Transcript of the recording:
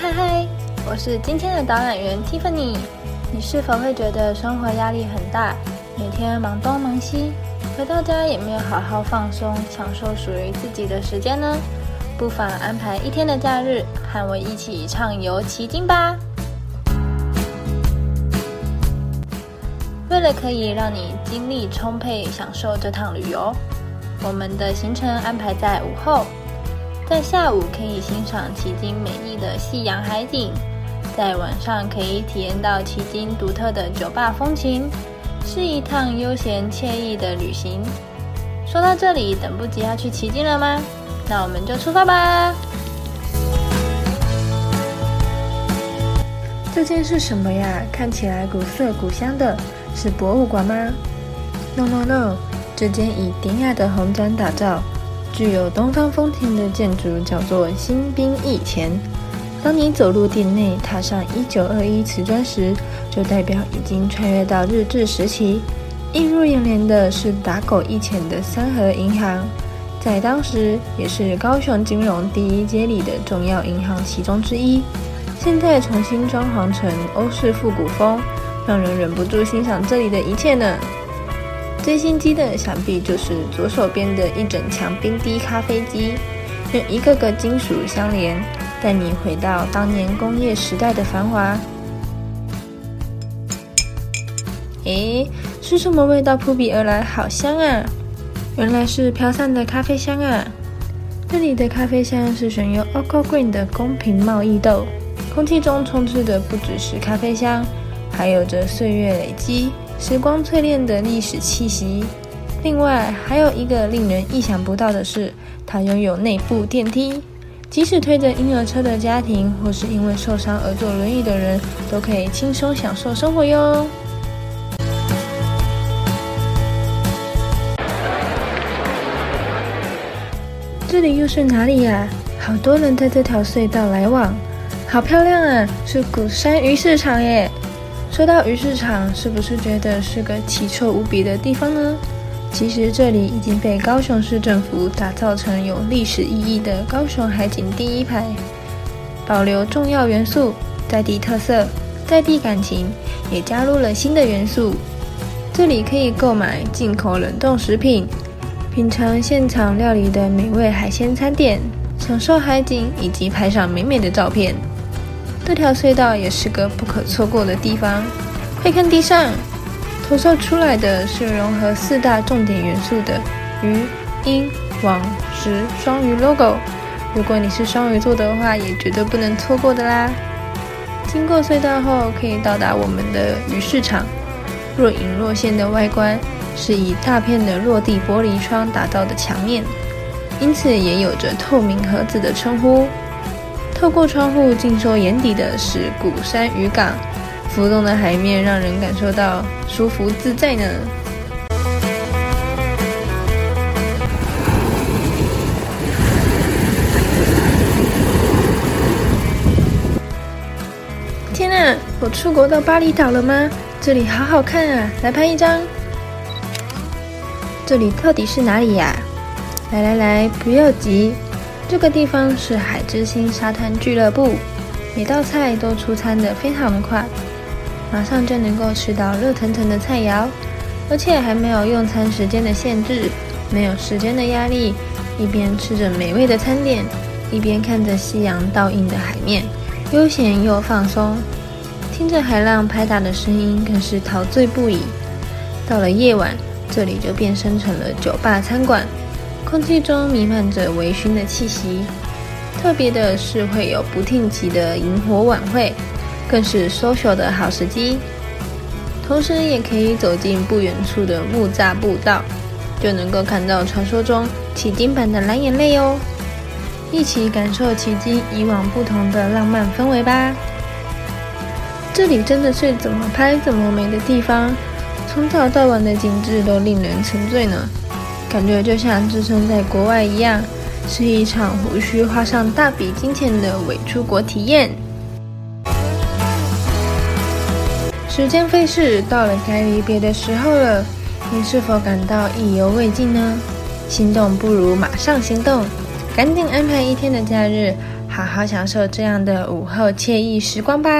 嗨嗨，我是今天的导览员 Tiffany。你是否会觉得生活压力很大，每天忙东忙西，回到家也没有好好放松，享受属于自己的时间呢？不妨安排一天的假日，和我一起畅游奇境吧。为了可以让你精力充沛，享受这趟旅游，我们的行程安排在午后。在下午可以欣赏奇经美丽的夕阳海景，在晚上可以体验到奇经独特的酒吧风情，是一趟悠闲惬意的旅行。说到这里，等不及要去奇经了吗？那我们就出发吧！这间是什么呀？看起来古色古香的，是博物馆吗？No No No，这间以典雅的红砖打造。具有东方风情的建筑叫做新兵役前。当你走入店内，踏上一九二一瓷砖时，就代表已经穿越到日治时期。映入眼帘的是打狗一前的三和银行，在当时也是高雄金融第一街里的重要银行其中之一。现在重新装潢成欧式复古风，让人忍不住欣赏这里的一切呢。最新机的想必就是左手边的一整墙冰滴咖啡机，用一个个金属相连，带你回到当年工业时代的繁华。诶，是什么味道扑鼻而来？好香啊！原来是飘散的咖啡香啊！这里的咖啡香是选用 o c o Green 的公平贸易豆，空气中充斥的不只是咖啡香，还有着岁月累积。时光淬炼的历史气息。另外，还有一个令人意想不到的是，它拥有内部电梯，即使推着婴儿车的家庭，或是因为受伤而坐轮椅的人，都可以轻松享受生活哟。这里又是哪里呀？好多人在这条隧道来往，好漂亮啊！是古山鱼市场耶。说到鱼市场，是不是觉得是个奇臭无比的地方呢？其实这里已经被高雄市政府打造成有历史意义的高雄海景第一排，保留重要元素、在地特色、在地感情，也加入了新的元素。这里可以购买进口冷冻食品，品尝现场料理的美味海鲜餐点，享受海景以及拍上美美的照片。这条隧道也是个不可错过的地方。快看地上，投射出来的是融合四大重点元素的鱼、鹰、网、石双鱼 logo。如果你是双鱼座的话，也绝对不能错过的啦。经过隧道后，可以到达我们的鱼市场。若隐若现的外观是以大片的落地玻璃窗打造的墙面，因此也有着透明盒子的称呼。透过窗户尽收眼底的是鼓山渔港，浮动的海面让人感受到舒服自在呢。天啊，我出国到巴厘岛了吗？这里好好看啊，来拍一张。这里到底是哪里呀？来来来，不要急。这个地方是海之星沙滩俱乐部，每道菜都出餐的非常的快，马上就能够吃到热腾腾的菜肴，而且还没有用餐时间的限制，没有时间的压力，一边吃着美味的餐点，一边看着夕阳倒映的海面，悠闲又放松，听着海浪拍打的声音，更是陶醉不已。到了夜晚，这里就变身成了酒吧餐馆。空气中弥漫着微醺的气息，特别的是会有不定期的萤火晚会，更是 social 的好时机。同时，也可以走进不远处的木栅步道，就能够看到传说中奇经版的蓝眼泪哦！一起感受奇经以往不同的浪漫氛围吧。这里真的是怎么拍怎么美的地方，从早到晚的景致都令人沉醉呢。感觉就像置身在国外一样，是一场无需花上大笔金钱的伪出国体验。时间飞逝，到了该离别的时候了，你是否感到意犹未尽呢？心动不如马上行动，赶紧安排一天的假日，好好享受这样的午后惬意时光吧。